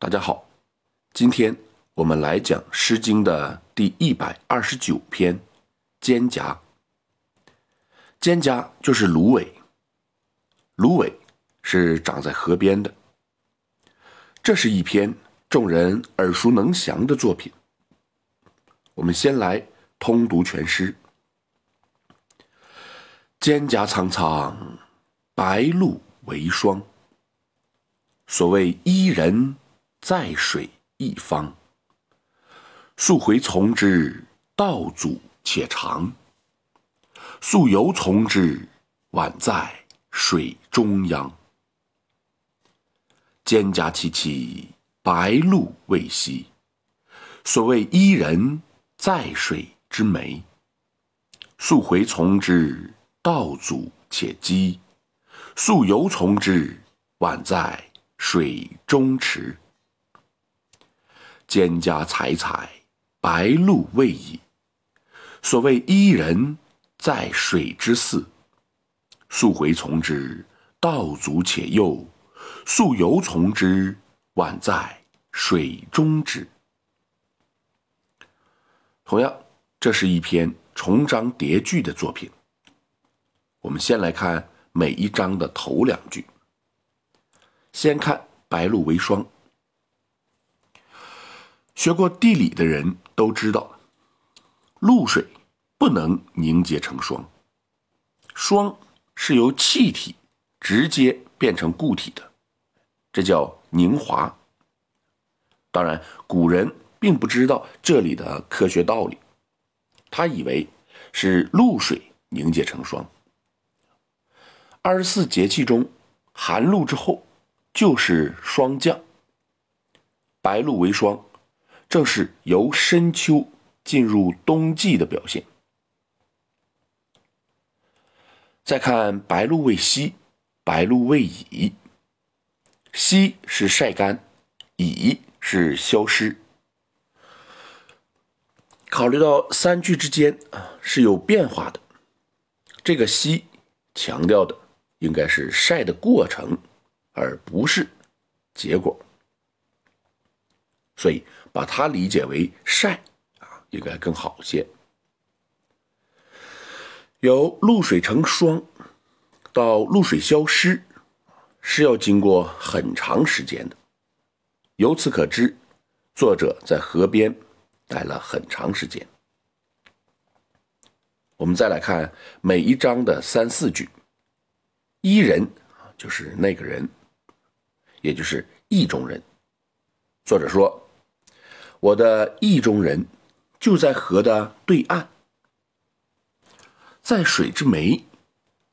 大家好，今天我们来讲《诗经》的第一百二十九篇《蒹葭》。蒹葭就是芦苇，芦苇是长在河边的。这是一篇众人耳熟能详的作品。我们先来通读全诗：蒹葭苍苍，白露为霜。所谓伊人，在水一方。溯洄从之，道阻且长；溯游从之，宛在水中央。蒹葭萋萋，白露未晞。所谓伊人，在水之湄。溯洄从之，道阻且跻；溯游从之，宛在。水中池，蒹葭采采，白露未已。所谓伊人，在水之涘。溯洄从之，道阻且右；溯游从之，宛在水中沚。同样，这是一篇重章叠句的作品。我们先来看每一章的头两句。先看“白露为霜”。学过地理的人都知道，露水不能凝结成霜，霜是由气体直接变成固体的，这叫凝华。当然，古人并不知道这里的科学道理，他以为是露水凝结成霜。二十四节气中，寒露之后。就是霜降，白露为霜，正是由深秋进入冬季的表现。再看白露未晞，白露未已。晞是晒干，已是消失。考虑到三句之间啊是有变化的，这个晞强调的应该是晒的过程。而不是结果，所以把它理解为晒啊，应该更好些。由露水成霜到露水消失，是要经过很长时间的。由此可知，作者在河边待了很长时间。我们再来看每一章的三四句，伊人，就是那个人。也就是意中人。作者说：“我的意中人就在河的对岸，在水之湄，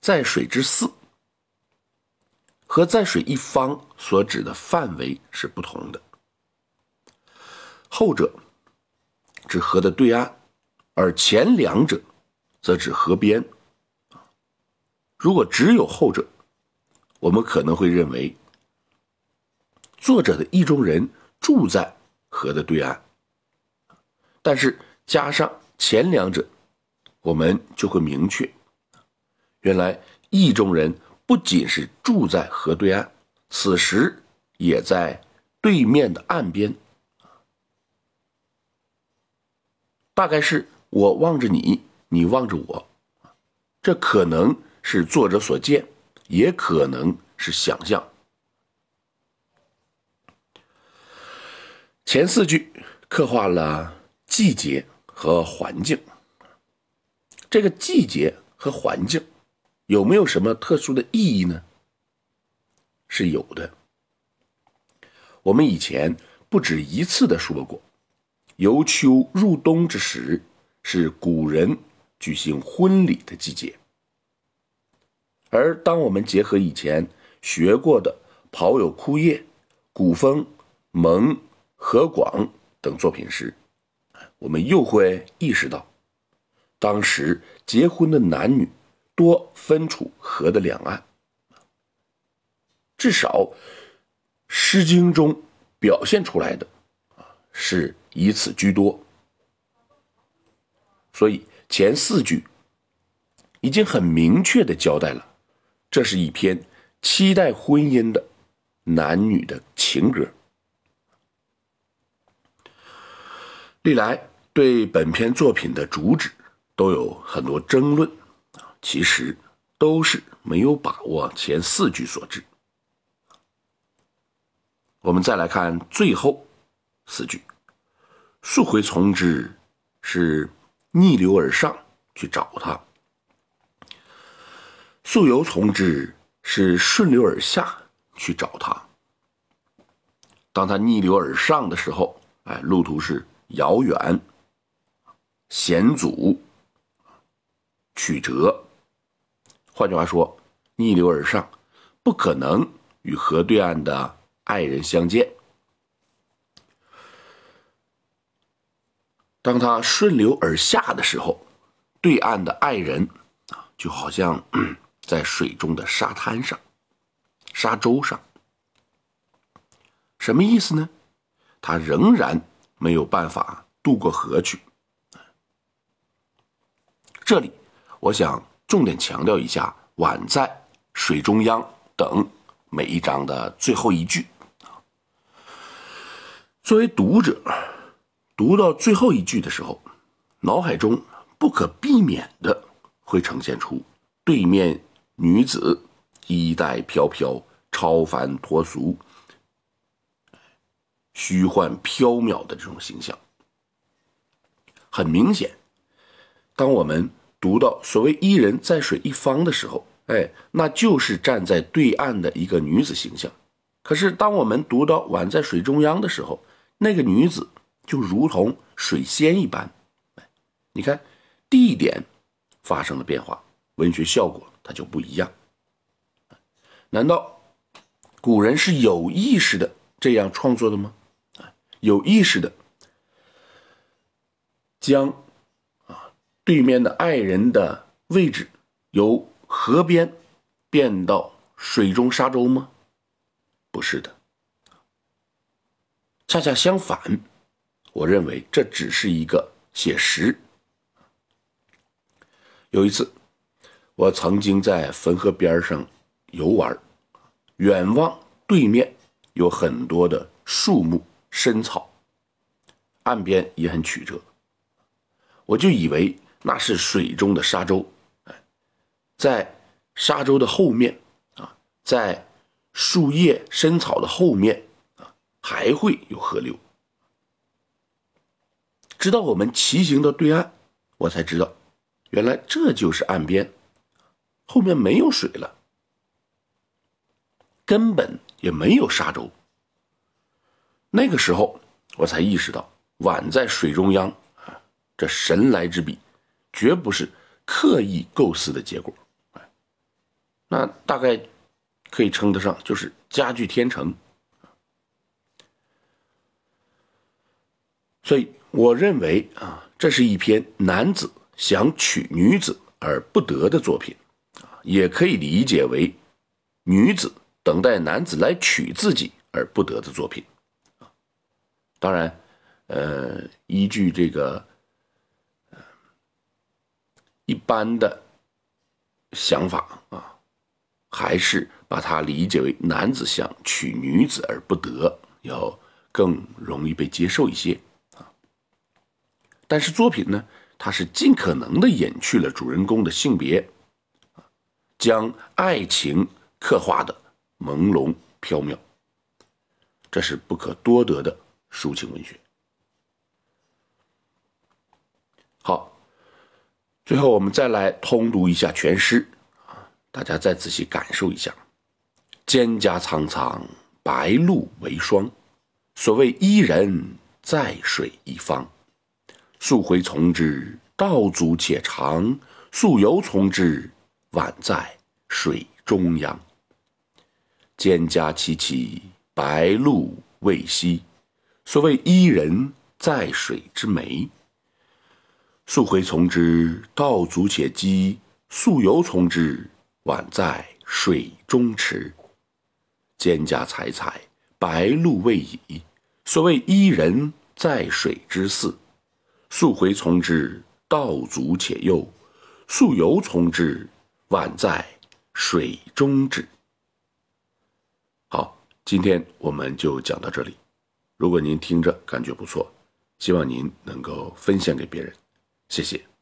在水之涘。和在水一方所指的范围是不同的。后者指河的对岸，而前两者则指河边。如果只有后者，我们可能会认为。”作者的意中人住在河的对岸，但是加上前两者，我们就会明确，原来意中人不仅是住在河对岸，此时也在对面的岸边。大概是我望着你，你望着我，这可能是作者所见，也可能是想象。前四句刻画了季节和环境。这个季节和环境有没有什么特殊的意义呢？是有的。我们以前不止一次的说过，由秋入冬之时是古人举行婚礼的季节。而当我们结合以前学过的《跑有枯叶》《古风》《蒙》。河广等作品时，我们又会意识到，当时结婚的男女多分处河的两岸，至少《诗经》中表现出来的啊是以此居多。所以前四句已经很明确的交代了，这是一篇期待婚姻的男女的情歌。历来对本篇作品的主旨都有很多争论，其实都是没有把握前四句所致。我们再来看最后四句：“溯回从之”是逆流而上去找他，“溯游从之”是顺流而下去找他。当他逆流而上的时候，哎，路途是遥远、险阻、曲折。换句话说，逆流而上不可能与河对岸的。爱人相见，当他顺流而下的时候，对岸的爱人啊，就好像 在水中的沙滩上、沙洲上，什么意思呢？他仍然没有办法渡过河去。这里，我想重点强调一下“宛在水中央”等每一章的最后一句。作为读者，读到最后一句的时候，脑海中不可避免的会呈现出对面女子衣带飘飘、超凡脱俗、虚幻缥缈的这种形象。很明显，当我们读到所谓“伊人在水一方”的时候，哎，那就是站在对岸的一个女子形象。可是，当我们读到“宛在水中央”的时候，那个女子就如同水仙一般，你看地点发生了变化，文学效果它就不一样。难道古人是有意识的这样创作的吗？有意识的将啊对面的爱人的位置由河边变到水中沙洲吗？不是的。恰恰相反，我认为这只是一个写实。有一次，我曾经在汾河边上游玩，远望对面有很多的树木深草，岸边也很曲折，我就以为那是水中的沙洲。哎在沙洲的后面啊，在树叶深草的后面。还会有河流，直到我们骑行到对岸，我才知道，原来这就是岸边，后面没有水了，根本也没有沙洲。那个时候，我才意识到，碗在水中央啊，这神来之笔，绝不是刻意构思的结果，那大概可以称得上就是佳句天成。所以，我认为啊，这是一篇男子想娶女子而不得的作品，啊，也可以理解为女子等待男子来娶自己而不得的作品，当然，呃，依据这个一般的想法啊，还是把它理解为男子想娶女子而不得，要更容易被接受一些啊。但是作品呢，它是尽可能的隐去了主人公的性别，将爱情刻画的朦胧飘渺，这是不可多得的抒情文学。好，最后我们再来通读一下全诗啊，大家再仔细感受一下：蒹葭苍苍，白露为霜。所谓伊人，在水一方。溯洄从之，道阻且长；溯游从之，宛在水中央。蒹葭萋萋，白露未晞。所谓伊人，在水之湄。溯洄从之，道阻且跻；溯游从之，宛在水中坻。蒹葭采采，白露未已。所谓伊人，在水之涘。溯洄从之，道阻且右；溯游从之，宛在水中坻。好，今天我们就讲到这里。如果您听着感觉不错，希望您能够分享给别人，谢谢。